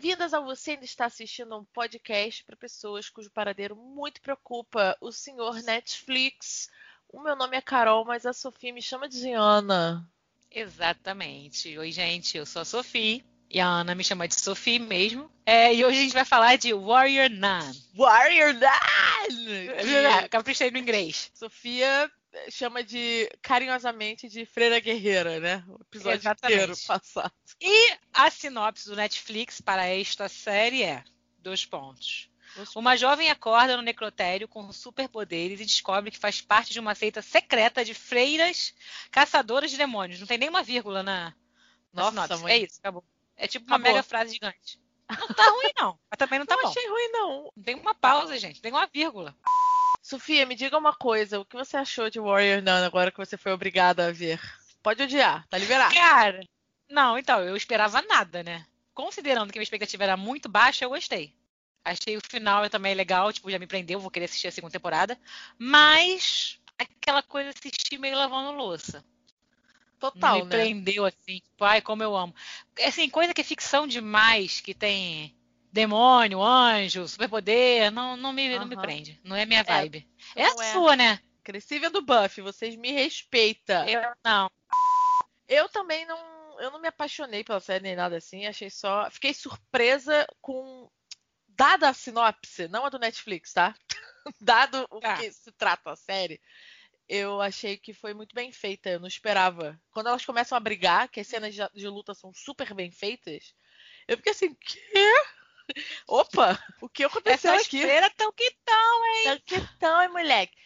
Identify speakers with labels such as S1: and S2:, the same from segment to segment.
S1: bem-vindas ao Você Ainda Está Assistindo um podcast para pessoas cujo paradeiro muito preocupa o senhor Netflix. O meu nome é Carol, mas a Sofia me chama de Ana.
S2: Exatamente. Oi, gente, eu sou a Sofia. E a Ana me chama de Sophie mesmo. É, e hoje a gente vai falar de Warrior Nun.
S1: Warrior Nun!
S2: Caprichei no inglês.
S1: Sofia chama de carinhosamente de Freira Guerreira, né? O episódio
S2: Exatamente.
S1: inteiro passado.
S2: E a sinopse do Netflix para esta série é: dois pontos. Uma jovem acorda no necrotério com superpoderes e descobre que faz parte de uma seita secreta de freiras caçadoras de demônios. Não tem nenhuma vírgula na, na
S1: Nossa,
S2: sinopse. É isso, acabou. É tipo uma
S1: Acabou.
S2: mega frase gigante. Não tá ruim, não. Mas também não tá
S1: não
S2: bom.
S1: achei ruim, não.
S2: Não tem uma pausa, gente. Tem uma vírgula.
S1: Sofia, me diga uma coisa. O que você achou de Warrior Nun agora que você foi obrigada a ver? Pode odiar, tá liberado.
S2: Cara, não, então, eu esperava nada, né? Considerando que minha expectativa era muito baixa, eu gostei. Achei o final também legal, tipo, já me prendeu, vou querer assistir a segunda temporada. Mas aquela coisa assistir meio lavando louça.
S1: Total,
S2: me
S1: né?
S2: prendeu assim, tipo, ai, como eu amo. Assim, coisa que é ficção demais, que tem demônio, anjo, superpoder, não, não, me, não me prende. Não é minha vibe. É,
S1: não
S2: a
S1: é.
S2: sua, né?
S1: Cresci vendo Buffy, vocês me respeitam.
S2: Eu não.
S1: Eu também não. Eu não me apaixonei pela série nem nada assim. Achei só. Fiquei surpresa com. Dada a sinopse, não a do Netflix, tá? Dado o
S2: Tá.
S1: que se trata a série, eu achei que foi muito bem feita. Eu não esperava. Quando elas começam a brigar, que as cenas de, de luta são super bem feitas, eu fiquei assim, quê? Opa, o que aconteceu
S2: Essas
S1: aqui?
S2: freiras tão que tão, hein?
S1: Que tão, hein, moleque?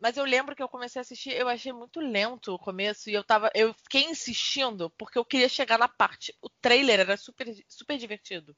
S1: Mas eu lembro que eu comecei a assistir, eu achei muito lento o começo e eu tava, eu fiquei insistindo porque eu queria chegar na parte. O trailer era super, super divertido.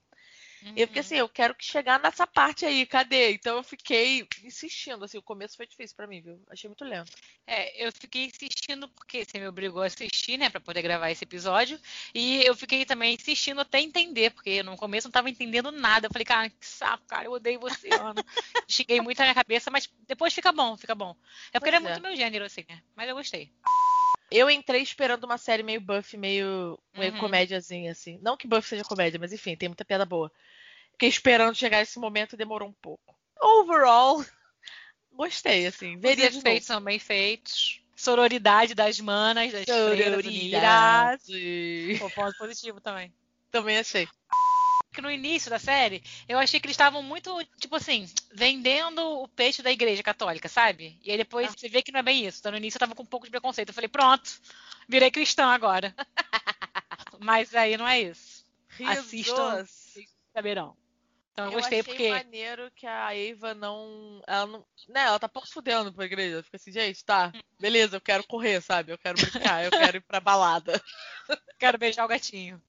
S1: E eu fiquei
S2: Uhum.
S1: assim, eu quero que chegar nessa parte aí, cadê? Então eu fiquei insistindo, assim, o começo foi difícil pra mim, viu? Achei muito lento.
S2: É, eu fiquei insistindo porque você me obrigou a assistir, né, Pra poder gravar esse episódio. E eu fiquei também insistindo até entender, porque no começo eu não tava entendendo nada. Eu falei, cara, que saco, cara, eu odeio você, Ana. Cheguei muito na minha cabeça, mas depois fica bom, fica bom. É porque
S1: Pois
S2: ele é
S1: é.
S2: muito meu gênero, assim, né? Mas eu gostei.
S1: Eu entrei esperando uma série meio Buffy, meio, meio
S2: Uhum.
S1: comédiazinha, assim. Não que Buffy seja comédia, mas enfim, tem muita piada boa. Fiquei esperando chegar esse momento e demorou um pouco. Overall, gostei, assim.
S2: Os
S1: Veria de
S2: efeitos são bem feitos. Sororidade das manas, das freiras unidas.
S1: Sororidade.
S2: Pô, ponto positivo também.
S1: Também achei.
S2: Que no início da série, eu achei que eles estavam muito, tipo assim, vendendo o peixe da igreja católica, sabe? E aí depois
S1: Ah.
S2: você vê que não é bem isso. Então no início eu tava com um pouco de preconceito. Eu falei, pronto, virei cristã agora. Mas aí não é isso. Assistam.
S1: Risos.
S2: Saberão. Então eu,
S1: Eu
S2: gostei
S1: achei
S2: porque.
S1: maneiro que a Eva não. Ela não. Né, ela tá pouco fudendo pra igreja. Fica assim, gente, tá. Beleza, eu quero correr, sabe? Eu quero brincar, eu quero ir pra balada.
S2: Quero beijar o gatinho.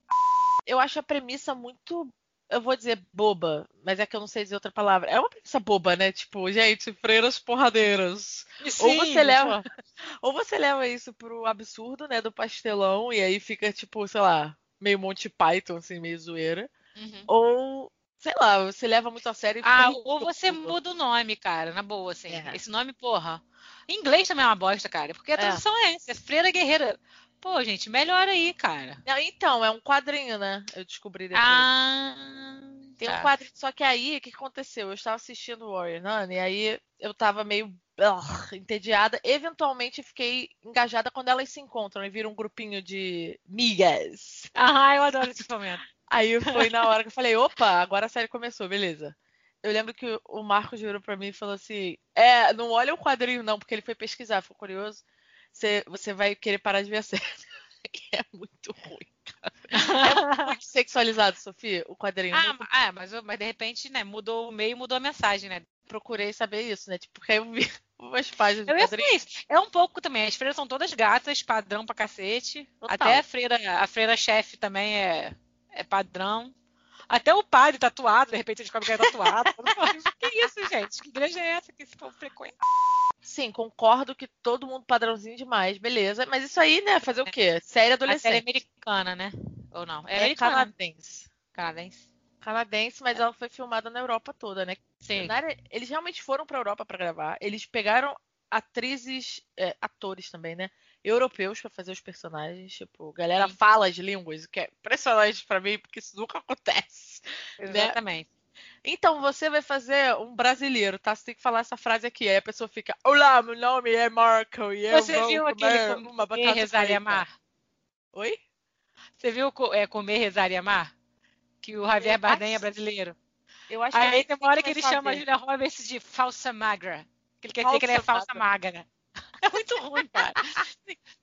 S1: Eu acho a premissa muito. Eu vou dizer boba, mas é que eu não sei dizer outra palavra. É uma premissa boba, né? Tipo, gente, freiras porradeiras. Ou você leva- Ou você leva isso pro absurdo, né? Do pastelão, e aí fica, tipo, sei lá, meio Monty Python, assim, meio zoeira.
S2: Uhum.
S1: Ou, sei lá, você leva muito a sério e
S2: Ah, ou você muda o nome, cara, na boa, assim.
S1: É.
S2: Esse nome, porra. Em inglês também é uma bosta, cara. Porque a
S1: É.
S2: tradução é essa, é Freira Guerreira. Pô, gente, melhora aí, cara.
S1: Não, Então, é um quadrinho, né? Eu descobri depois.
S2: Ah.
S1: Tem um
S2: tá.
S1: quadrinho. Só que aí, o que aconteceu? Eu estava assistindo Warrior Nun e aí eu tava meio ugh, entediada. Eventualmente fiquei engajada quando elas se encontram e viram um grupinho de migas.
S2: Ah, eu adoro esse momento.
S1: Aí foi na hora que eu falei, opa, agora a série começou, beleza. Eu lembro que o Marcos virou pra mim e falou assim: É, não olha o quadrinho, não, porque ele foi pesquisar, ficou curioso. Você, você vai querer parar de ver a série. É muito ruim, cara. É muito sexualizado, Sofia, o quadrinho.
S2: Ah,
S1: Muito
S2: ah, mas, mas de repente, né, mudou o meio, mudou a mensagem, né?
S1: procurei saber isso, né? Tipo, porque eu vi umas páginas do
S2: Eu ia
S1: quadrinho.
S2: isso. É um pouco também. As freiras são todas gatas, padrão pra cacete.
S1: Total.
S2: Até a freira, a freira chefe também é, é padrão. Até o padre tatuado, de repente a gente descobre que é tatuado. que isso, gente? Que igreja é essa que esse povo frequenta?
S1: Sim, concordo que todo mundo padrãozinho demais, beleza. Mas isso aí, né? Fazer o quê? Série
S2: A série
S1: adolescente.
S2: americana, né? Ou não? É,
S1: É
S2: americana.
S1: canadense.
S2: Canadense.
S1: Canadense, mas ela foi filmada na Europa toda, né?
S2: Sim.
S1: Na área- eles realmente foram pra Europa pra gravar. Eles pegaram atrizes, é, atores também, né? europeus para fazer os personagens. Tipo, galera Sim. fala as línguas, que é impressionante para mim, porque isso nunca acontece.
S2: Né? Exatamente. Né?
S1: Então, você vai fazer um brasileiro, tá? Você tem que falar essa frase aqui. Aí a pessoa fica: Olá, meu nome é Marco e
S2: eu Você viu aquele uma comer, rezar e amar?
S1: Oi?
S2: Você viu é, Comer, Rezar e Amar? Que o Javier eu Bardem é acho... é brasileiro.
S1: Eu acho
S2: Aí tem uma hora que ele chama a Julia Roberts de falsa magra. Que ele quer falsa dizer que ele é falsa magra. magra. É muito ruim, cara.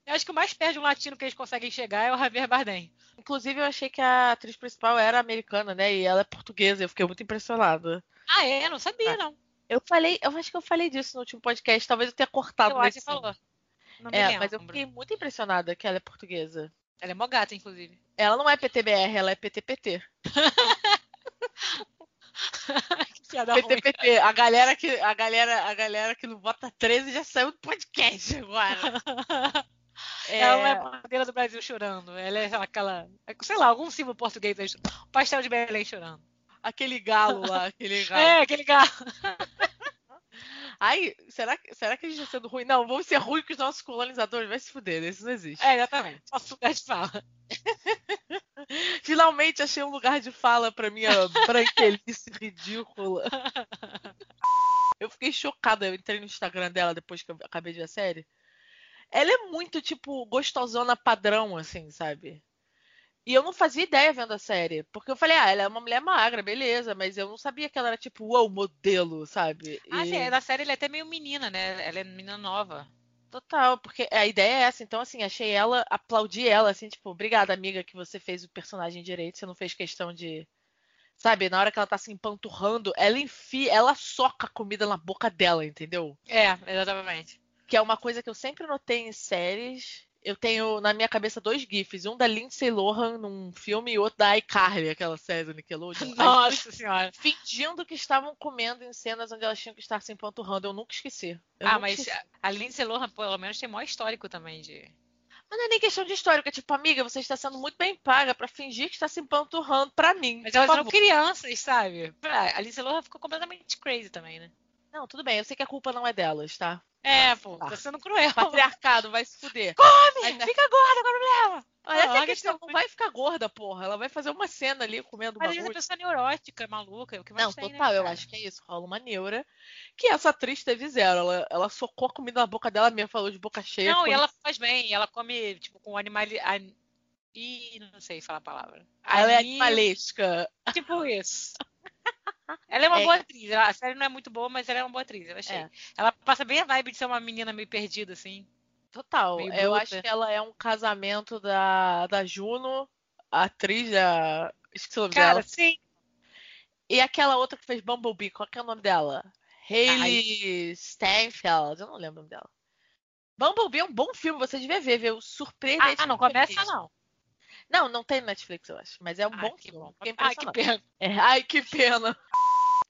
S2: Eu acho que o mais perto de um latino que eles conseguem chegar é o Javier Bardem.
S1: Inclusive, eu achei que a atriz principal era americana, né? E ela é portuguesa. Eu fiquei muito impressionada.
S2: Ah, é? Não sabia, ah. não.
S1: Eu falei, eu acho que eu falei disso no último podcast. Talvez eu tenha cortado.
S2: Eu acho que falou.
S1: Não é, lembro. mas eu fiquei muito impressionada que ela é portuguesa.
S2: Ela é mó gata, inclusive.
S1: Ela não é PTBR, ela é PTPT. PTPT, a galera que a galera, a galera que não vota 13 já saiu do podcast agora.
S2: É... Ela é a bandeira do Brasil chorando. Ela é aquela, sei lá, algum símbolo português, pastel de Belém chorando.
S1: Aquele galo lá, aquele galo.
S2: É, aquele galo.
S1: Ai, será, será que a gente está sendo ruim? Não, vamos ser ruim com os nossos colonizadores. Vai se fuder, isso não existe.
S2: É, exatamente. Nosso lugar de fala.
S1: Finalmente achei um lugar de fala pra minha branquelice ridícula. Eu fiquei chocada. Eu entrei no Instagram dela depois que eu acabei de ver a série. Ela é muito, tipo, gostosona padrão, assim, sabe? E eu não fazia ideia vendo a série. Porque eu falei, ah, ela é uma mulher magra, beleza, mas eu não sabia que ela era tipo, uau, modelo, sabe?
S2: Ah, e... sim, na série ela é até meio menina, né? Ela é menina nova.
S1: Total, porque a ideia é essa. Então, assim, achei ela, aplaudi ela, assim, tipo, obrigada, amiga, que você fez o personagem direito. Você não fez questão de. Sabe, na hora que ela tá se empanturrando, ela enfia, ela soca a comida na boca dela, entendeu?
S2: É, exatamente.
S1: Que é uma coisa que eu sempre notei em séries eu tenho na minha cabeça dois GIFs. Um da Lindsay Lohan num filme e outro da iCarly, aquela série do Nickelodeon.
S2: Nossa senhora.
S1: Fingindo que estavam comendo em cenas onde elas tinham que estar se empanturrando. Eu nunca esqueci.
S2: Eu ah, nunca mas esqueci. a Lindsay Lohan, pelo menos, tem maior histórico também de.
S1: Mas não é nem questão de histórico, é tipo, amiga, você está sendo muito bem paga para fingir que está se empanturrando pra mim.
S2: Mas elas eram crianças, sabe? A Lindsay Lohan ficou completamente crazy também, né?
S1: Não, tudo bem, eu sei que a culpa não é delas, tá?
S2: É, pô, tá sendo cruel.
S1: Patriarcado vai se fuder.
S2: Come! Mas, é fica gorda, qual o problema?
S1: Olha, ah, a questão não vai ficar gorda, porra. Ela vai fazer uma cena ali comendo
S2: Mas bagulho. Mas a pessoa neurótica, maluca, é o que mais
S1: Não, tem, né, total, né, eu acho que é isso. Rola uma neura. Que essa atriz teve zero. Ela, ela socou a comida na boca dela mesmo, falou de boca cheia.
S2: Não, e ela faz bem. Ela come, tipo, com animal... Ih, não sei falar a palavra.
S1: Ela é animalesca.
S2: Tipo isso. Ela é uma é. boa atriz. A série não é muito boa, mas ela é uma boa atriz, eu achei. É. Ela passa bem a vibe de ser uma menina meio perdida, assim.
S1: Total. Eu acho que ela é um casamento da, da Juno, a atriz da. Esqueci o nome
S2: Cara,
S1: dela.
S2: sim.
S1: E aquela outra que fez Bumblebee, qual é o nome dela? Hayley Steinfeld, eu não lembro o nome dela. Bumblebee é um bom filme, você devia ver, viu? Surpreendente.
S2: Ah, não começa não.
S1: Não, não tem Netflix, eu acho. Mas é um
S2: ai,
S1: bom
S2: filme. Bom. Ai, que pena.
S1: É, ai, que pena.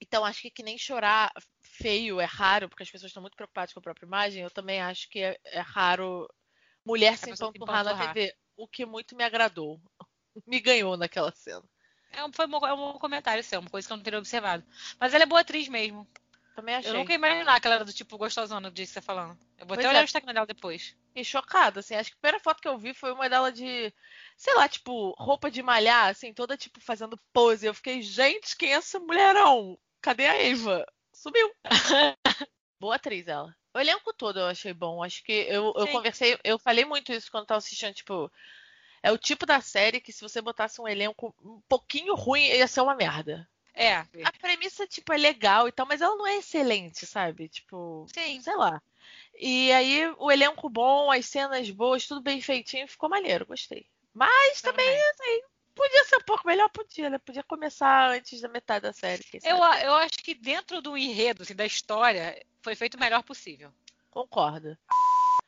S1: Então, acho que, que nem chorar feio é raro, porque as pessoas estão muito preocupadas com a própria imagem. Eu também acho que é, é raro mulher se empanturrar na TV. O que muito me agradou. Me ganhou naquela cena.
S2: É um, foi um, é um comentário seu, uma coisa que eu não teria observado. Mas ela é boa atriz mesmo.
S1: Também achei.
S2: Eu nunca ia imaginar que ela era do tipo gostosona do jeito que você tá falando. Eu vou pois até olhar é. o Instagram dela depois.
S1: Fiquei chocada, assim. Acho que a primeira foto que eu vi foi uma dela de, sei lá, tipo, roupa de malhar, assim, toda, tipo, fazendo pose. Eu fiquei, gente, quem é essa mulherão? Cadê a Eva? Sumiu. Boa atriz ela. O elenco todo eu achei bom. Acho que eu, eu conversei, eu falei muito isso quando tava assistindo, tipo. É o tipo da série que se você botasse um elenco um pouquinho ruim, ia ser uma merda.
S2: É.
S1: A premissa, tipo, é legal e tal, mas ela não é excelente, sabe? Tipo,
S2: Sim.
S1: sei lá. E aí, o elenco bom, as cenas boas, tudo bem feitinho, ficou maneiro, gostei. Mas também, assim, podia ser um pouco melhor, podia, né? Podia começar antes da metade da série.
S2: Eu, eu acho que dentro do enredo, assim, da história, foi feito o melhor possível.
S1: Concordo.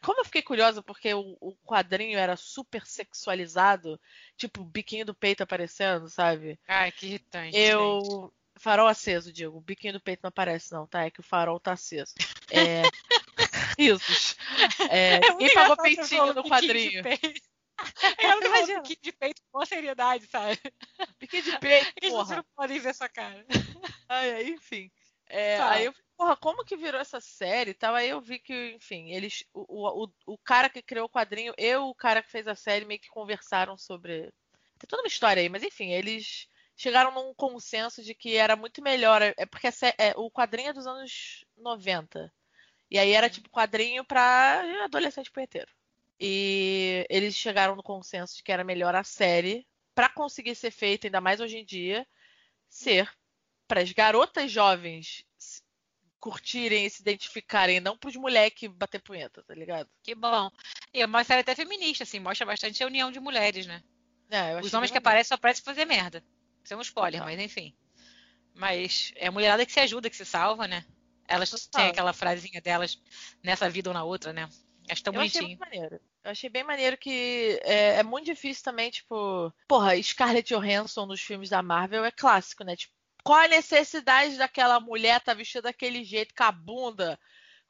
S1: Como eu fiquei curiosa porque o, o, quadrinho era super sexualizado, tipo, biquinho do peito aparecendo, sabe?
S2: Ai, que irritante.
S1: Eu. Gente. Farol aceso, digo. O biquinho do peito não aparece, não, tá? É que o farol tá aceso. É. Risos. É, é ninguém pagou peitinho no quadrinho.
S2: Eu não imagino. Biquinho de peito com seriedade, sabe?
S1: Biquinho de peito, porra. Vocês
S2: não podem ver sua cara.
S1: Ai, enfim. É, aí eu porra, como que virou essa série e tal? Aí eu vi que, enfim, eles. O, o, o cara que criou o quadrinho e o cara que fez a série meio que conversaram sobre. Tem toda uma história aí, mas enfim, eles chegaram num consenso de que era muito melhor. É porque é, o quadrinho é dos anos 90. E aí era tipo quadrinho pra adolescente punheteiro. E eles chegaram no consenso de que era melhor a série para conseguir ser feita, ainda mais hoje em dia, ser para as garotas jovens curtirem e se identificarem, não para os moleques bater punheta, tá ligado?
S2: Que bom. E é uma série até feminista, assim, mostra bastante a união de mulheres, né? É, Os homens que aparecem só aparecem fazer merda. Isso é um spoiler, mas enfim. Mas é a mulherada que se ajuda, que se salva, né? Elas têm aquela frasinha delas nessa vida ou na outra, né? Acho tão
S1: eu
S2: bonitinho.
S1: Achei muito maneiro. Eu achei bem maneiro que é, é, muito difícil também, tipo. Porra, Scarlett Johansson nos filmes da Marvel é clássico, né? Tipo, qual a necessidade daquela mulher estar tá vestida daquele jeito, com a bunda,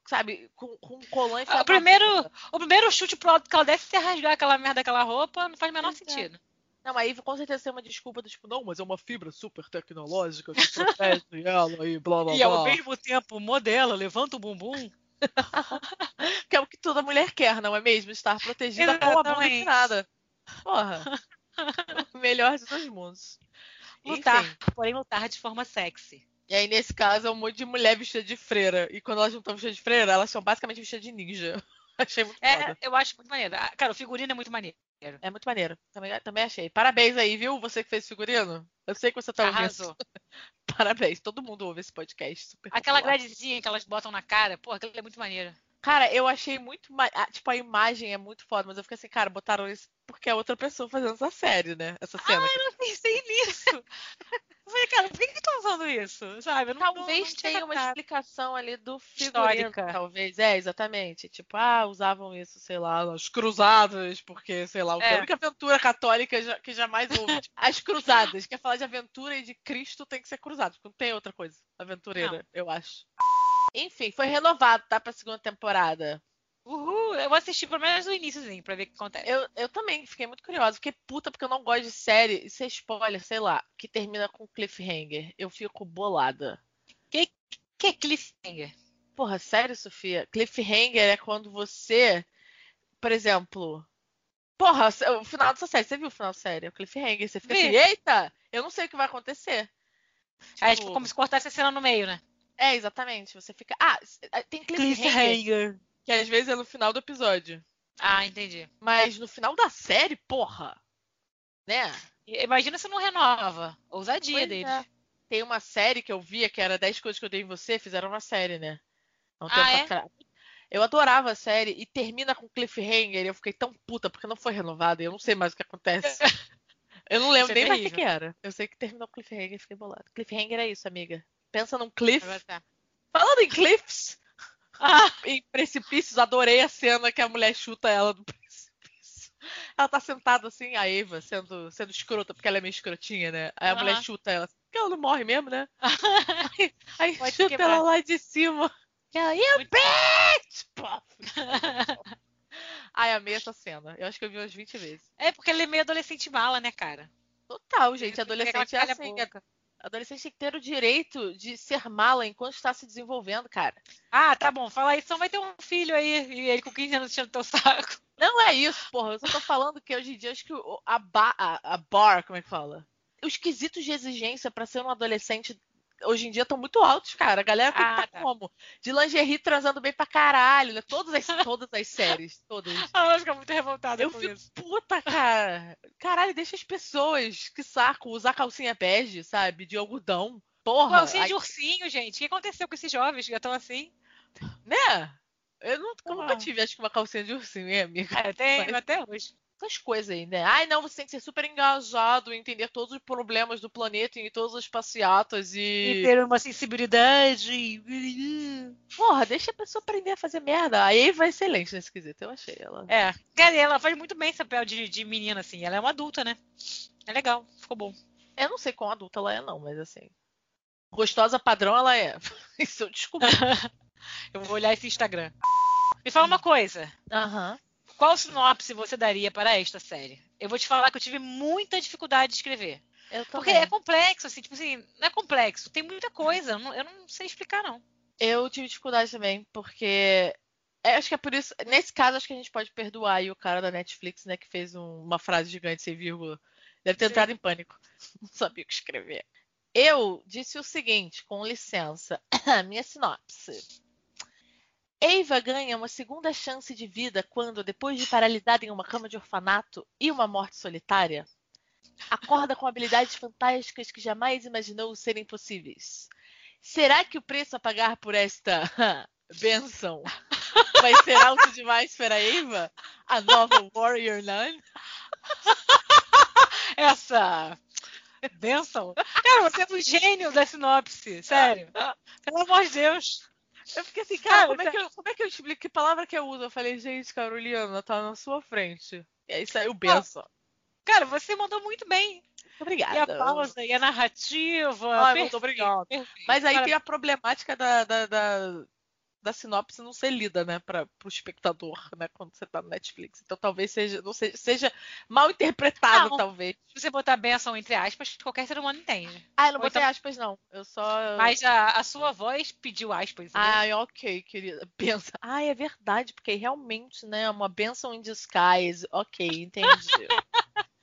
S1: sabe, com, com um colante.
S2: O primeiro, o primeiro chute pro alto que ela deve ser rasgar aquela merda daquela roupa, não faz o menor sentido.
S1: Não, aí com certeza tem uma desculpa do tipo, não, mas é uma fibra super tecnológica que protege ela e blá blá blá.
S2: E ao mesmo tempo modela, levanta o bumbum.
S1: que é o que toda mulher quer, não é mesmo? Estar protegida com a bunda nada. Porra. Melhor de dois mundos.
S2: Lutar, Enfim. porém lutar de forma sexy.
S1: E aí, nesse caso, é um monte de mulher vestida de freira. E quando elas não estão vestidas de freira, elas são basicamente vestidas de ninja. achei muito
S2: é,
S1: foda.
S2: Eu acho muito maneiro. Ah, cara, o figurino é muito maneiro.
S1: É muito maneiro. Também, também achei. Parabéns aí, viu? Você que fez figurino. Eu sei que você tá
S2: Arrasou. ouvindo.
S1: Parabéns. Todo mundo ouve esse podcast. Super
S2: Aquela gradezinha que elas botam na cara, pô, aquilo é muito maneiro.
S1: Cara, eu achei muito. Tipo, a imagem é muito foda, mas eu fiquei assim, cara, botaram isso porque é outra pessoa fazendo essa série, né? Essa cena.
S2: Ah, eu não pensei nisso. Eu falei, cara, por que estão usando isso? Sabe?
S1: Não, talvez não, não tenha uma explicação ali do figurino. Histórica. Talvez, é, exatamente. Tipo, ah, usavam isso, sei lá, as cruzadas, porque, sei lá, é. a única aventura católica que jamais houve. Tipo, as cruzadas. Quer falar de aventura e de Cristo tem que ser cruzado, porque não tem outra coisa aventureira, não. eu acho. Enfim, foi renovado, tá? Pra segunda temporada.
S2: Uhul, eu vou assistir pelo menos o iníciozinho pra ver o que acontece.
S1: Eu, eu também fiquei muito curiosa. Fiquei puta porque eu não gosto de série, isso é spoiler, sei lá, que termina com cliffhanger. Eu fico bolada.
S2: Que, que é cliffhanger?
S1: Porra, sério, Sofia? Cliffhanger é quando você, por exemplo. Porra, o final dessa série, você viu o final da série? O cliffhanger. Você fica Vi. assim, eita, eu não sei o que vai acontecer.
S2: Tipo, é tipo como se cortasse a cena no meio, né?
S1: É, exatamente. Você fica. Ah, tem cliffhanger. cliffhanger que às vezes é no final do episódio.
S2: Ah, entendi.
S1: Mas no final da série, porra. Né?
S2: Imagina se não renova. Ousadia pois dele. É.
S1: Tem uma série que eu via que era 10 coisas que eu dei em você, fizeram uma série, né?
S2: Não ah, é?
S1: Eu adorava a série e termina com cliffhanger e eu fiquei tão puta porque não foi renovada e eu não sei mais o que acontece. eu não lembro é nem mais o que, que, era. Eu sei que terminou com cliffhanger e fiquei bolado. Cliffhanger é isso, amiga. Pensa num cliff. Falando em cliffs, ah, em precipícios, adorei a cena que a mulher chuta ela do precipício. Ela tá sentada assim, a Eva, sendo, sendo escrota, porque ela é meio escrotinha, né? Aí a mulher chuta ela, porque ela não morre mesmo, né? aí, aí chuta quebrar. ela lá de cima. E ela, you bitch! Ai, amei essa cena. Eu acho que eu vi umas 20 vezes.
S2: É, porque ele é meio adolescente mala, né, cara?
S1: Total, gente. Adolescente é assim. Adolescente tem que ter o direito de ser mala enquanto está se desenvolvendo, cara.
S2: Ah, tá bom. Fala aí, só vai ter um filho aí e ele com 15 anos tirando teu saco.
S1: Não é isso, porra. Eu só tô falando que hoje em dia acho que a, bar, a, a bar, como é que fala? Os quesitos de exigência para ser um adolescente hoje em dia estão muito altos, cara. A galera tem ah, tá, tá como? De lingerie transando bem pra caralho, né? Todas as, todas as séries, todas.
S2: Ela fica muito revoltada
S1: Eu
S2: com
S1: fico
S2: isso.
S1: puta, cara. Caralho, deixa as pessoas, que saco, usar calcinha bege, sabe? De algodão. Porra.
S2: Calcinha de ursinho, gente. O que aconteceu com esses jovens que já estão assim?
S1: Né? Eu, não, eu nunca tive, acho que, uma calcinha de ursinho, hein, amiga?
S2: É, eu tenho, Mas... até hoje
S1: essas coisas aí, né? Ai, não, você tem que ser super engajado, entender todos os problemas do planeta e todas as passeatas e.
S2: E ter uma sensibilidade.
S1: Porra, deixa a pessoa aprender a fazer merda. A Eva é excelente nesse quesito, eu achei ela.
S2: É. Cara, ela faz muito bem esse papel de, de menina, assim. Ela é uma adulta, né? É legal, ficou bom.
S1: Eu não sei quão adulta ela é, não, mas assim. Gostosa padrão ela é. Isso eu descobri.
S2: eu vou olhar esse Instagram. Me fala uma coisa.
S1: Aham. Uhum.
S2: Qual sinopse você daria para esta série? Eu vou te falar que eu tive muita dificuldade de escrever. Porque é complexo, assim, tipo assim, não é complexo, tem muita coisa, eu não, eu não sei explicar, não.
S1: Eu tive dificuldade também, porque é, acho que é por isso. Nesse caso, acho que a gente pode perdoar aí o cara da Netflix, né, que fez um, uma frase gigante sem vírgula. Deve ter Sim. entrado em pânico. Não sabia o que escrever. Eu disse o seguinte, com licença, minha sinopse. Eva ganha uma segunda chance de vida quando, depois de paralisada em uma cama de orfanato e uma morte solitária, acorda com habilidades fantásticas que jamais imaginou serem possíveis. Será que o preço a pagar por esta benção vai ser alto demais para Eva? A nova Warrior Nun?
S2: Essa benção? Cara, você é um gênio da sinopse, sério. Pelo amor de Deus.
S1: Eu fiquei assim, cara, como, é que eu, como é que eu explico? Que palavra que eu uso? Eu falei, gente, Caroliana, tá na sua frente. E aí saiu benção.
S2: Cara, você mandou muito bem.
S1: Obrigada.
S2: E a pausa, e a narrativa.
S1: Ai, muito obrigada. Mas aí Cara... tem a problemática da, da, da, da sinopse não ser lida, né, para o espectador, né, quando você tá no Netflix. Então talvez seja, não seja, seja mal interpretado, não, talvez.
S2: Se você botar benção entre aspas, qualquer ser humano entende.
S1: Ah, eu não Ou botei então... aspas, não. Eu só.
S2: Mas a, a sua voz pediu aspas.
S1: Ah, ok, querida. Benção. Ah, é verdade, porque realmente, né, uma benção in disguise. Ok, entendi.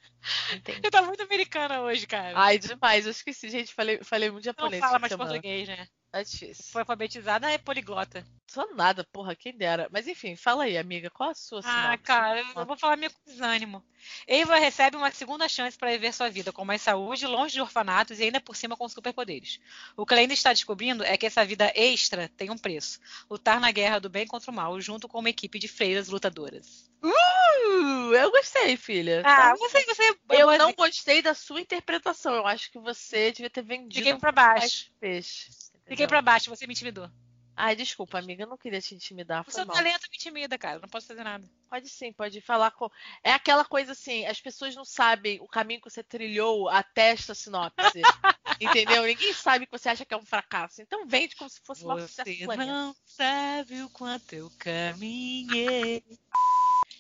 S2: Entendi. Você tá muito americana hoje, cara.
S1: Ai, demais. Eu esqueci, gente. Falei, falei muito japonês.
S2: Não fala mais semana. português, né?
S1: É difícil.
S2: Foi alfabetizada, é poliglota.
S1: Só nada, porra, quem dera. Mas enfim, fala aí, amiga, qual a sua sinopse?
S2: Ah, cara, eu vou falar meio com desânimo. Eva recebe uma segunda chance para viver sua vida com mais saúde, longe de orfanatos e ainda por cima com superpoderes. O que ela ainda está descobrindo é que essa vida extra tem um preço. Lutar na guerra do bem contra o mal, junto com uma equipe de freiras lutadoras.
S1: Uh, eu gostei, filha.
S2: Ah, tá. você, você.
S1: Eu, não gostei da sua interpretação. Eu acho que você devia ter vendido.
S2: Fiquei pra baixo.
S1: Peixe.
S2: Fiquei pra baixo, você me intimidou.
S1: Ai, desculpa, amiga, eu não queria te intimidar.
S2: O seu mal. talento me intimida, cara. Não posso fazer nada.
S1: Pode sim, pode falar com. É aquela coisa assim, as pessoas não sabem o caminho que você trilhou até esta sinopse. entendeu? Ninguém sabe que você acha que é um fracasso. Então vende como se fosse
S2: você uma sucesso. Você não sabe o quanto eu caminhei.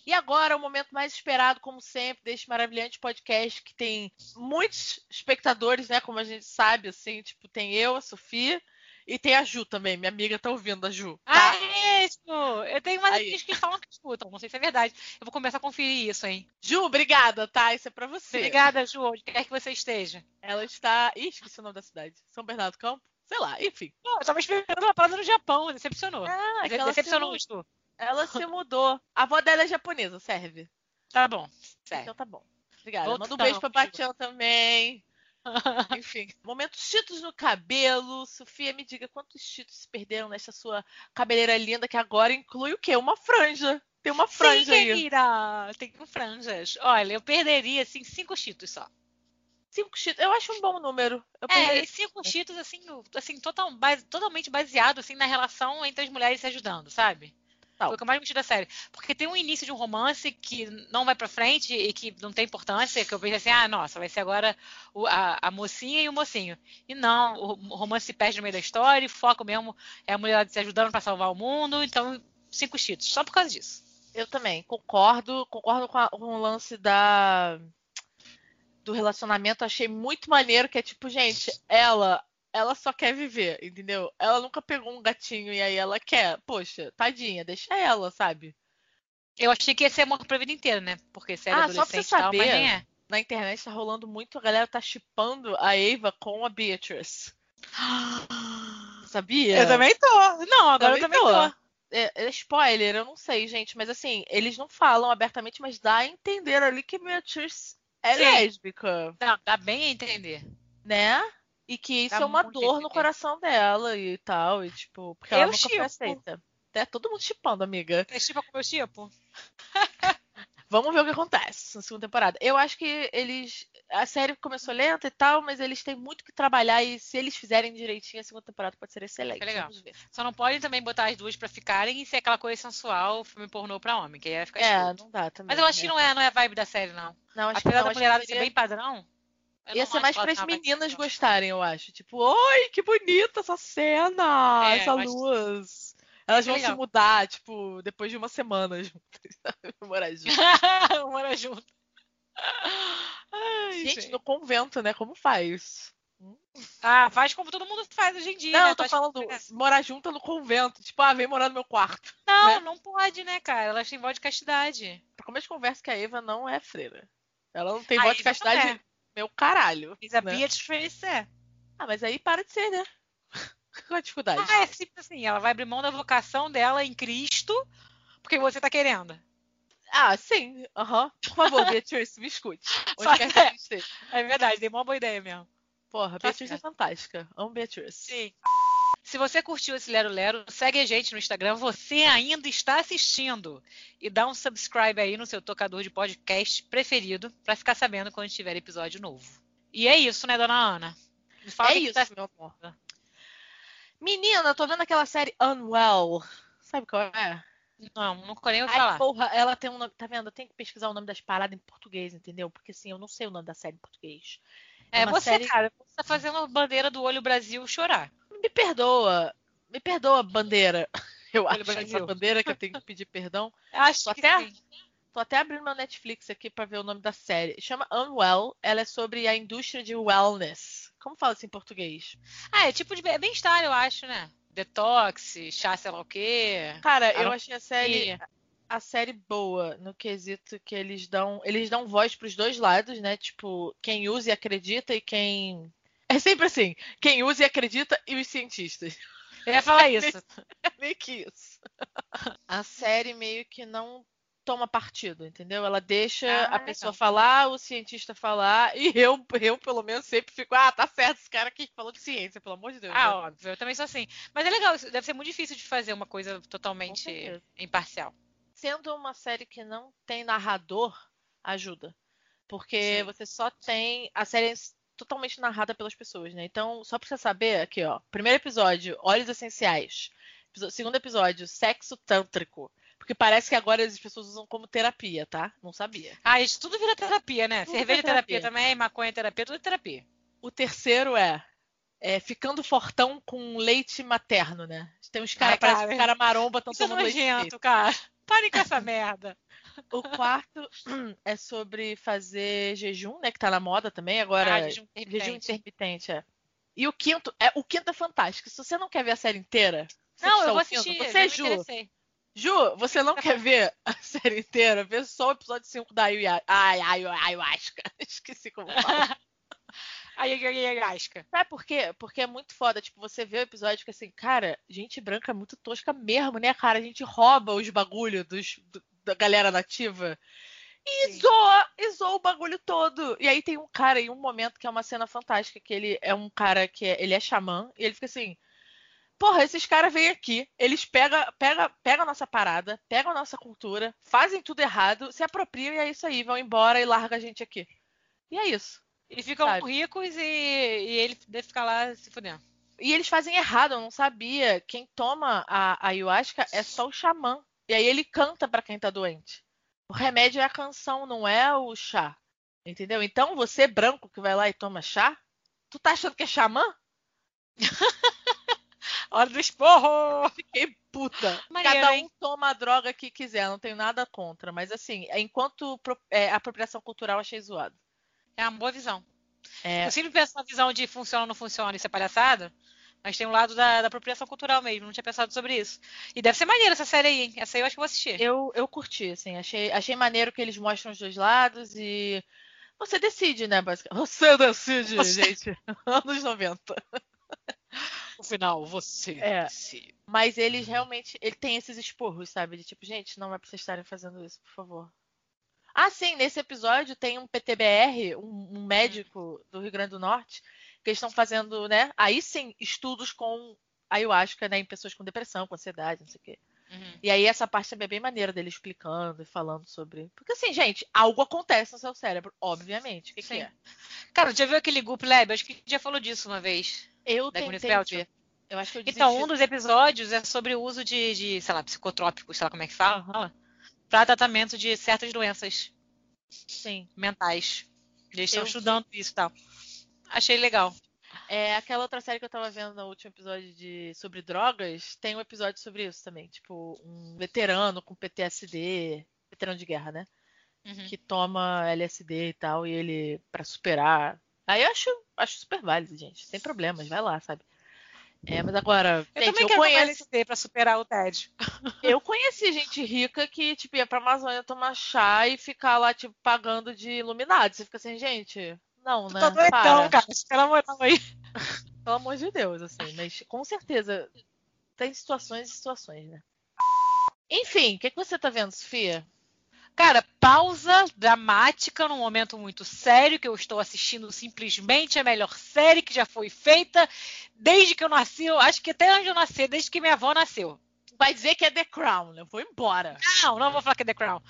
S1: E agora, o momento mais esperado, como sempre, deste maravilhante podcast que tem muitos espectadores, né? Como a gente sabe, assim, tipo, tem eu, a Sofia e tem a Ju também, minha amiga tá ouvindo a Ju.
S2: Tá? Ah, isso! Eu tenho mais amigos que falam que escutam, não sei se é verdade. Eu vou começar a conferir isso, hein?
S1: Ju, obrigada, tá? Isso é pra você.
S2: Obrigada, Ju, onde quer que você esteja.
S1: Ela está. Ih, esqueci o nome da cidade. São Bernardo Campo? Sei lá, enfim.
S2: Não, eu tava esperando uma parada no Japão, decepcionou. Ah, é decepcionou
S1: se... tu. Ela se mudou. A avó dela é japonesa, serve.
S2: Tá bom, serve.
S1: Então tá bom. Obrigada. Manda um beijo pra Batião também. Enfim, momentos cheetos no cabelo. Sofia, me diga quantos cheetos se perderam nessa sua cabeleira linda que agora inclui o quê? Uma franja. Tem uma franja
S2: Sim, querida. aí. Tem franjas. Olha, eu perderia assim cinco cheetos só.
S1: Cinco cheetos, eu acho um bom número. Eu
S2: é, cinco cheetos assim, assim total, base, totalmente baseado assim na relação entre as mulheres se ajudando, sabe? Foi o que eu mais gostei da série. Porque tem um início de um romance que não vai pra frente e que não tem importância, que eu vejo assim, ah, nossa, vai ser agora o, a, a, mocinha e o mocinho. E não, o romance se perde no meio da história, e foco mesmo é a mulher se ajudando para salvar o mundo, então cinco cheetos, só por causa disso.
S1: Eu também, concordo, concordo com, a, com o lance da do relacionamento, achei muito maneiro, que é tipo, gente, ela ela só quer viver, entendeu? Ela nunca pegou um gatinho e aí ela quer. Poxa, tadinha, deixa ela, sabe?
S2: Eu achei que ia ser amor pra vida inteira, né? Porque se era ah, adolescente só pra você saber, tal, mas nem é.
S1: Na internet tá rolando muito, a galera tá chipando a Eva com a Beatrice. Sabia?
S2: Eu também tô. Não, agora também eu também tô. tô.
S1: É, é, spoiler, eu não sei, gente, mas assim, eles não falam abertamente, mas dá a entender ali que Beatrice é Sim. lésbica.
S2: Dá, dá bem a entender.
S1: Né? E que isso é uma dor no coração dela e tal. E tipo, porque ela eu nunca chipo. foi aceita. É todo mundo chipando, amiga.
S2: É chipa com meu chipo?
S1: Vamos ver o que acontece na segunda temporada. Eu acho que eles. A série começou lenta e tal, mas eles têm muito que trabalhar e se eles fizerem direitinho, a segunda temporada pode ser excelente. É
S2: legal. Só não podem também botar as duas pra ficarem e ser aquela coisa sensual, filme pornô pra homem, que aí vai ficar
S1: É, escuro. não dá também.
S2: Mas eu acho que né? não é, não é a vibe da série, não.
S1: Não, acho
S2: Apesar
S1: que
S2: da mulherada ser bem padrão,
S1: Ia ser mais para as meninas gostarem, eu acho. Tipo, oi, que bonita essa cena, é, essa luz. Elas vão legal. se mudar, tipo, depois de uma semana juntas, Morar juntas.
S2: Morar juntas.
S1: Gente, gente, no convento, né? Como faz?
S2: Ah, faz como todo mundo faz hoje em dia.
S1: Não,
S2: né?
S1: eu tô
S2: Faz-
S1: falando morar junto no convento. Tipo, ah, vem morar no meu quarto.
S2: Não,
S1: né?
S2: não pode, né, cara? Elas têm voz de castidade.
S1: Pra começo de conversa que a Eva não é freira. Ela não tem
S2: A
S1: voz de
S2: Eva
S1: castidade,
S2: é.
S1: Meu caralho.
S2: Mas a
S1: né?
S2: Beatrice é.
S1: Ah, mas aí para de ser, né? Qual a dificuldade?
S2: Ah, é simples assim. Ela vai abrir mão da vocação dela em Cristo porque você tá querendo.
S1: Ah, sim. Aham. Por favor, Beatrice, me escute. Onde quer que esteja.
S2: É verdade, dei uma boa ideia mesmo.
S1: Porra, Beatrice é fantástica. Amo Beatrice.
S2: Sim. Se você curtiu esse Lero Lero, segue a gente no Instagram. Você ainda está assistindo. E dá um subscribe aí no seu tocador de podcast preferido para ficar sabendo quando tiver episódio novo. E é isso, né, dona Ana? Me fala
S1: É
S2: que
S1: isso,
S2: tá-
S1: meu amor. Menina, eu tô vendo aquela série Unwell. Sabe qual é?
S2: Não, nunca nem ouvi
S1: Ai,
S2: falar.
S1: porra, ela tem um nome. Tá vendo? Eu tenho que pesquisar o nome das paradas em português, entendeu? Porque assim, eu não sei o nome da série em português.
S2: É,
S1: uma
S2: você,
S1: série-
S2: cara, você tá fazendo a bandeira do olho Brasil chorar.
S1: Me perdoa. Me perdoa, bandeira. Eu
S2: Olha,
S1: acho essa bandeira que eu tenho que pedir perdão.
S2: Acho
S1: Tô
S2: que
S1: até-
S2: sim.
S1: Tô até abrindo meu Netflix aqui pra ver o nome da série. Chama Unwell. Ela é sobre a indústria de wellness. Como fala isso em português?
S2: Ah, é tipo de be- bem-estar, eu acho, né? Detox, chá, sei lá o quê.
S1: Cara, eu achei a série a série boa no quesito que eles dão eles dão voz pros dois lados, né? Tipo, quem usa e acredita e quem é sempre assim, quem usa e acredita e os cientistas.
S2: Eu ia falar isso.
S1: É meio que isso. A série meio que não toma partido, entendeu? Ela deixa
S2: Ah,
S1: a pessoa
S2: legal.
S1: falar, o cientista falar, e eu, eu pelo menos sempre fico, ah, tá certo, esse cara aqui falou de ciência, pelo amor de Deus.
S2: Ah,
S1: né?
S2: óbvio, eu também sou assim. Mas é legal, deve ser muito difícil de fazer uma coisa totalmente imparcial.
S1: sendo uma série que não tem narrador, ajuda. Porque
S2: Sim.
S1: você só tem. A série é totalmente narrada pelas pessoas, né? Então, só pra você saber, aqui, ó. Primeiro episódio, Óleos Essenciais. Segundo episódio, Sexo Tântrico. Porque parece que agora as pessoas usam como terapia, tá? Não sabia.
S2: Ah, isso tudo vira terapia, né?
S1: Tudo
S2: Cerveja terapia,
S1: terapia.
S2: também, maconha terapia, tudo é terapia.
S1: O terceiro é, é ficando fortão com leite materno, né? Tem uns caras,
S2: Ai,
S1: parece
S2: cara,
S1: que cara maromba estão
S2: é
S1: tomando leite. de leite.
S2: nojento, cara. Parem com essa merda.
S1: O quarto é sobre fazer jejum, né? Que tá na moda também. Agora,
S2: Ah, jejum
S1: jejum
S2: intermitente.
S1: intermitente, é. E o quinto, é, o quinto é fantástico. Se você não quer ver a série inteira, você
S2: Não, eu vou assistir.
S1: Você,
S2: já me
S1: Ju. Ju, você não quer ver a série inteira? Vê só o episódio 5 da Ayahuasca. Ai, ai, ayahuasca. Esqueci como fala.
S2: Aí, aí, aí, aí, asca.
S1: Sabe por quê? Porque é muito foda. Tipo, você vê o episódio que assim, cara, gente branca é muito tosca mesmo, né, cara? A gente rouba os bagulho dos, do- da galera nativa. E
S2: Sim.
S1: zoa, e zoa o bagulho todo. E aí tem um cara em um momento que é uma cena fantástica, que ele é um cara que é, ele é xamã, e ele fica assim, porra, esses caras vêm aqui, eles pegam pega, pega a nossa parada, pegam a nossa cultura, fazem tudo errado, se apropriam e é isso aí, vão embora e larga a gente aqui. E é isso.
S2: E ficam
S1: Sabe?
S2: ricos e, e ele deve ficar lá se fudendo.
S1: E eles fazem errado, eu não sabia. Quem toma a, a ayahuasca é só o xamã. E aí ele canta pra quem tá doente. O remédio é a canção, não é o chá. Entendeu? Então você, branco, que vai lá e toma chá, tu tá achando que é xamã?
S2: Hora do esporro!
S1: Fiquei puta.
S2: Maneiro,
S1: Cada um
S2: hein?
S1: toma a droga que quiser, não tenho nada contra. Mas assim, enquanto é, apropriação cultural, achei zoado.
S2: É uma boa visão.
S1: É,
S2: Eu sempre penso na visão de funciona ou não funciona, isso é palhaçada. Mas tem um lado da, da apropriação cultural mesmo, não tinha pensado sobre isso. E deve ser maneira essa série aí, hein? Essa aí eu acho que vou assistir.
S1: eu, eu curti, assim, achei, achei maneiro que eles mostram os dois lados e você decide, né, basicamente. Você decide,
S2: Você-
S1: gente. Anos 90.
S2: No final, você.
S1: É.
S2: se-
S1: Mas eles realmente, ele tem esses esporros, sabe? De tipo, gente, não é pra vocês estarem fazendo isso, por favor. Ah, sim, nesse episódio tem um PTBR, um, um médico do Rio Grande do Norte, que eles estão fazendo, né? Aí sim, estudos com ayahuasca, né? Em pessoas com depressão, com ansiedade, não sei o quê.
S2: Uhum.
S1: E aí essa parte também é bem maneira dele explicando e falando sobre. Porque assim, gente, algo acontece no seu cérebro, obviamente. O que, que é?
S2: Cara, já viu aquele Goop Lab? Acho que a gente já falou disso uma vez.
S1: Eu tentei ver. Eu acho que eu
S2: Então, um dos episódios é sobre o uso de, de, sei lá, psicotrópicos, sei lá como é que fala, para tratamento de certas doenças
S1: Sim.
S2: mentais. Eles estão
S1: Eu-
S2: estudando isso e tal. Achei legal.
S1: É, aquela outra série que eu tava vendo no último episódio de sobre drogas, tem um episódio sobre isso também. Tipo, um veterano com PTSD, veterano de guerra, né?
S2: Uhum.
S1: Que toma LSD e tal, e ele, pra superar Aí eu acho, acho super válido, gente. Sem problemas, vai lá, sabe? É, mas agora.
S2: Eu
S1: gente,
S2: também
S1: eu
S2: quero
S1: conheço,
S2: LSD pra superar o TED.
S1: eu conheci gente rica que, tipo, ia pra Amazônia tomar chá e ficar lá, tipo, pagando de iluminado. Você fica assim, gente, não, né?
S2: Tô
S1: Para.
S2: cara. Pelo moral aí.
S1: Pelo amor de Deus, assim. Mas com certeza tem situações e situações, né? Enfim, o que, que você tá vendo, Sofia?
S2: Cara, pausa dramática num momento muito sério que eu estou assistindo simplesmente a melhor série que já foi feita desde que eu nasci. Eu acho que até onde eu nasci, desde que minha avó nasceu.
S1: Vai dizer que é The Crown, né? Eu vou embora.
S2: Não, não vou falar que é The Crown.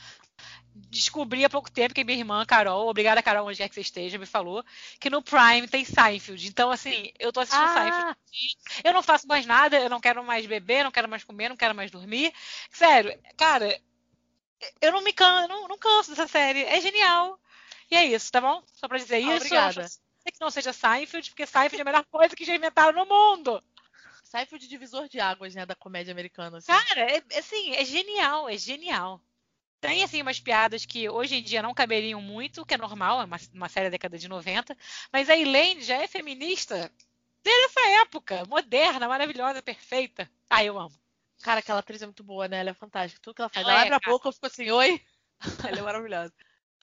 S2: Descobri há pouco tempo que minha irmã, Carol, obrigada, Carol, onde quer que você esteja, me falou que no Prime tem Seinfeld. Então, assim, eu tô assistindo
S1: Ah.
S2: Seinfeld. Eu não faço mais nada, eu não quero mais beber, não quero mais comer, não quero mais dormir. Sério, cara, eu não me canso, não, não canso dessa série. É genial. E é isso, tá bom? Só pra dizer
S1: Ah,
S2: isso.
S1: obrigada.
S2: Que não seja Seinfeld, porque Seinfeld é a melhor coisa que já inventaram no mundo.
S1: Seinfeld divisor de águas, né, da comédia americana. Assim.
S2: Cara, é, é assim, é genial, é genial. Tem, assim, umas piadas que hoje em dia não caberiam muito, que é normal, é uma, uma série da década de 90, mas a Elaine já é feminista desde essa época, moderna, maravilhosa, perfeita. Ah, eu amo.
S1: Cara, aquela atriz é muito boa, né? Ela é fantástica. Tudo que ela faz.
S2: Ela
S1: Ela,
S2: é,
S1: abre a boca, eu fico assim, oi. ela é maravilhosa.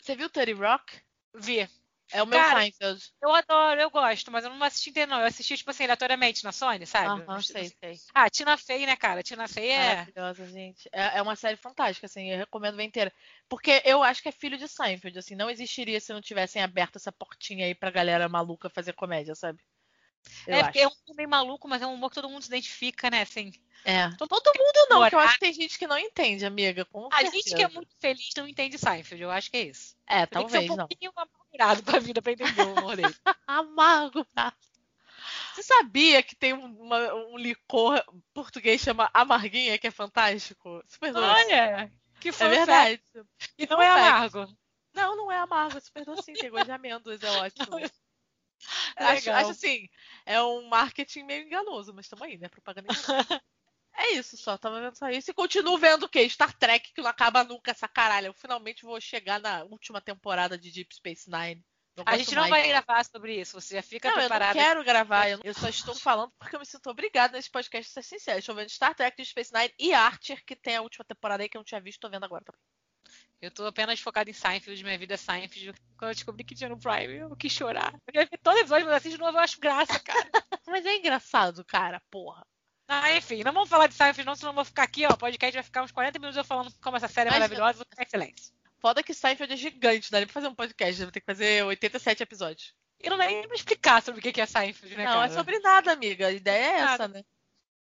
S1: Você viu Teddy Rock?
S2: Vi.
S1: É o meu
S2: Cara,
S1: Seinfeld.
S2: Eu adoro, eu gosto, mas eu não assisti inteiro, não. Eu assisti, tipo assim, aleatoriamente na Sony, sabe?
S1: Aham, sei, sei.
S2: Ah, Tina Fey, né, cara? Tina Fey é.
S1: Maravilhosa, gente. É, é uma série fantástica, assim, eu recomendo ver inteira. Porque eu acho que é filho de Seinfeld, assim, não existiria se não tivessem aberto essa portinha aí pra galera maluca fazer comédia, sabe? Eu
S2: é,
S1: acho.
S2: porque é um humor meio maluco, mas é um humor que todo mundo se identifica, né? Assim,
S1: É.
S2: Todo
S1: mundo não, porque eu acho que tem gente que não entende, amiga.
S2: A gente que é
S1: certeza.
S2: muito feliz não entende Seinfeld, eu acho que é isso.
S1: É,
S2: Tem que ser
S1: talvez,
S2: um
S1: não.
S2: Amargurado pra vida pra entender o humor dele.
S1: Amargo, tá? Você sabia que tem um- uma- um licor português chama Amarguinha, que é fantástico? Super doce.
S2: Olha, que
S1: é
S2: fun
S1: verdade.
S2: E não é
S1: Fun fact.
S2: amargo.
S1: Não, não é amargo, é super docinho, tem gosto de amêndoas, é ótimo.
S2: É
S1: acho, acho assim, é um marketing meio enganoso, mas estamos aí, né? Propaganda enganosa. É isso só, tava vendo só isso. E continuo vendo o quê? Star Trek, que não acaba nunca essa caralho. Eu finalmente vou chegar na última temporada de Deep Space Nine. Não
S2: A gente não
S1: mais.
S2: vai gravar sobre isso, você já fica
S1: Não, eu não quero gravar, eu, eu só estou falando porque eu me sinto obrigada nesse podcast a ser sincero. Estou vendo Star Trek, Deep Space Nine e Archer, que tem a última temporada aí que eu não tinha visto, tô vendo agora também.
S2: Eu tô apenas focada em Seinfeld, minha vida é Seinfeld. Quando eu descobri que tinha no Prime, eu quis chorar. Eu já vi todo episódio, mas assisto de novo, eu acho graça, cara.
S1: Mas é engraçado, cara, porra.
S2: Ah, enfim, não vamos falar de Seinfeld não, senão eu vou ficar aqui, ó, o podcast vai ficar uns 40 minutos eu falando como essa série é maravilhosa, excelência.
S1: Foda que Seinfeld é gigante, dá nem pra fazer um podcast, deve ter que fazer 87 episódios.
S2: E não dá nem pra explicar sobre o que é Seinfeld, né,
S1: não,
S2: cara?
S1: é sobre nada, amiga. A ideia é essa, né?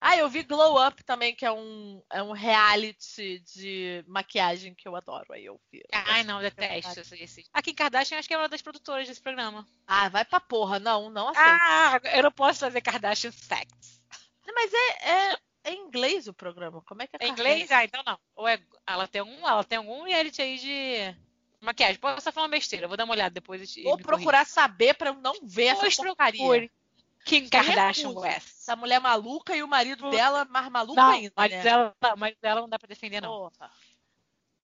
S1: Ah, eu vi Glow Up também, que é um, é um reality de maquiagem que eu adoro. Aí eu vi.
S2: Ai, não, detesto esse- esse. A Kim Kardashian acho que é uma das produtoras desse programa.
S1: Ah, vai pra porra. Não, não aceito.
S2: Ah, eu não posso fazer Kardashian Facts.
S1: Mas é, é, é inglês o programa. Como é que é
S2: É inglês? Ah, então não. Ou é, ela, tem um, ela tem algum reality aí de maquiagem. Posso estar falando besteira, eu vou dar uma olhada depois
S1: Vou procurar saber pra eu não ver
S2: corrigir.
S1: essa
S2: Pois
S1: porcaria.
S2: Kim Kardashian. West.
S1: Essa mulher maluca e o marido
S2: Pô.
S1: dela mais maluco
S2: Não,
S1: ainda,
S2: mas
S1: né?
S2: dela, mas dela não dá pra defender, não.
S1: Porra.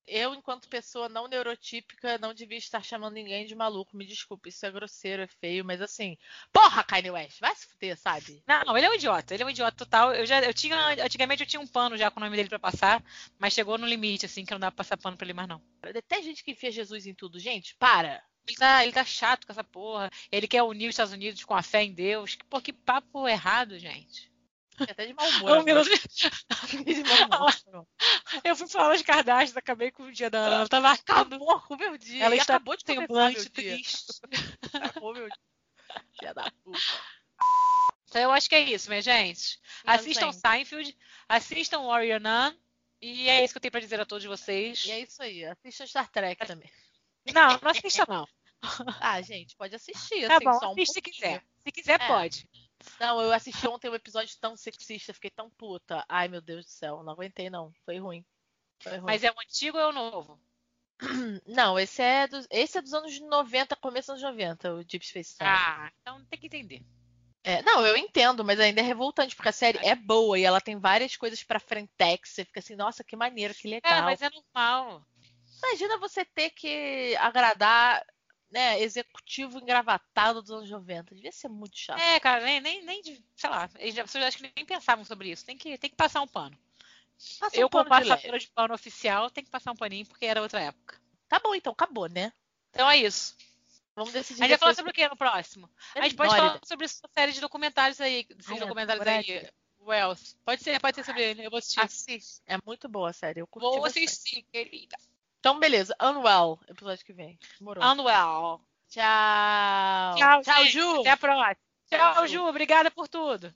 S1: Eu, enquanto pessoa não neurotípica, não devia estar chamando ninguém de maluco. Me desculpe, isso é grosseiro, é feio, mas assim. Porra, Kanye West, vai se fuder, sabe?
S2: Não, ele é um idiota, ele é um idiota total. Eu já, eu tinha, antigamente eu tinha um pano já com o nome dele pra passar, mas chegou no limite, assim, que não dá pra passar pano pra ele mais, não.
S1: Tem gente que enfia Jesus em tudo. Gente, para.
S2: Ele tá, ele tá chato com essa porra. Ele quer unir os Estados Unidos com a fé em Deus. Pô, que papo errado, gente.
S1: Até de mau humor.
S2: Um
S1: agora.
S2: minuto.
S1: Fiquei de mau humor.
S2: Eu fui falar de Kardashian, acabei com o dia da Ana. Ela tá marcando.
S1: Acabou com o meu dia.
S2: Ela está
S1: acabou de meu dia.
S2: triste.
S1: Acabou meu dia. Filha da puta.
S2: Então eu acho que é isso, minha gente. Assistam
S1: Mas,
S2: Seinfeld, assistam Warrior Nun. E é isso que eu tenho pra dizer a todos vocês.
S1: E é isso aí. Assista Star Trek também.
S2: Não, não assista não.
S1: Ah, gente, pode assistir.
S2: Tá
S1: assim,
S2: bom,
S1: só um
S2: assiste se
S1: pouquinho.
S2: quiser. Se quiser,
S1: É.
S2: pode.
S1: Não, eu assisti ontem um episódio tão sexista, fiquei tão puta. Ai, meu Deus do céu, não aguentei não. Foi ruim. Foi ruim.
S2: Mas é o antigo ou é o novo?
S1: Não, esse é, dos, esse é dos anos 90, começo dos anos 90, o Deep Space Nine.
S2: Ah, então tem que entender.
S1: É, não, eu entendo, mas ainda é revoltante, porque a série é boa e ela tem várias coisas pra frentex. Você fica assim, nossa, que maneiro, que
S2: É,
S1: legal.
S2: mas é normal.
S1: Imagina você ter que agradar né, executivo engravatado dos anos 90. Devia ser muito chato.
S2: É, cara, nem, nem, nem sei lá, as pessoas acho que nem pensavam sobre isso. Tem que, tem que passar um pano. Passa eu, um como passadora de, de pano oficial, tem que passar um paninho porque era outra época.
S1: Tá bom, então, acabou, né?
S2: Então é isso.
S1: Vamos decidir.
S2: A gente vai falar sobre o que no próximo? a gente pode falar sobre essa série de documentários aí. Esses Ai, documentários aí. Wells. Pode ser, pode ser sobre ele. Eu vou assistir.
S1: Assiste. É muito boa a série. Eu
S2: vou assistir, querida.
S1: Então, beleza. Unwell, episódio que vem.
S2: Morou. Unwell.
S1: Tchau.
S2: Tchau, Tchau Ju. Até a próxima. Tchau, Tchau Ju. Obrigada por tudo.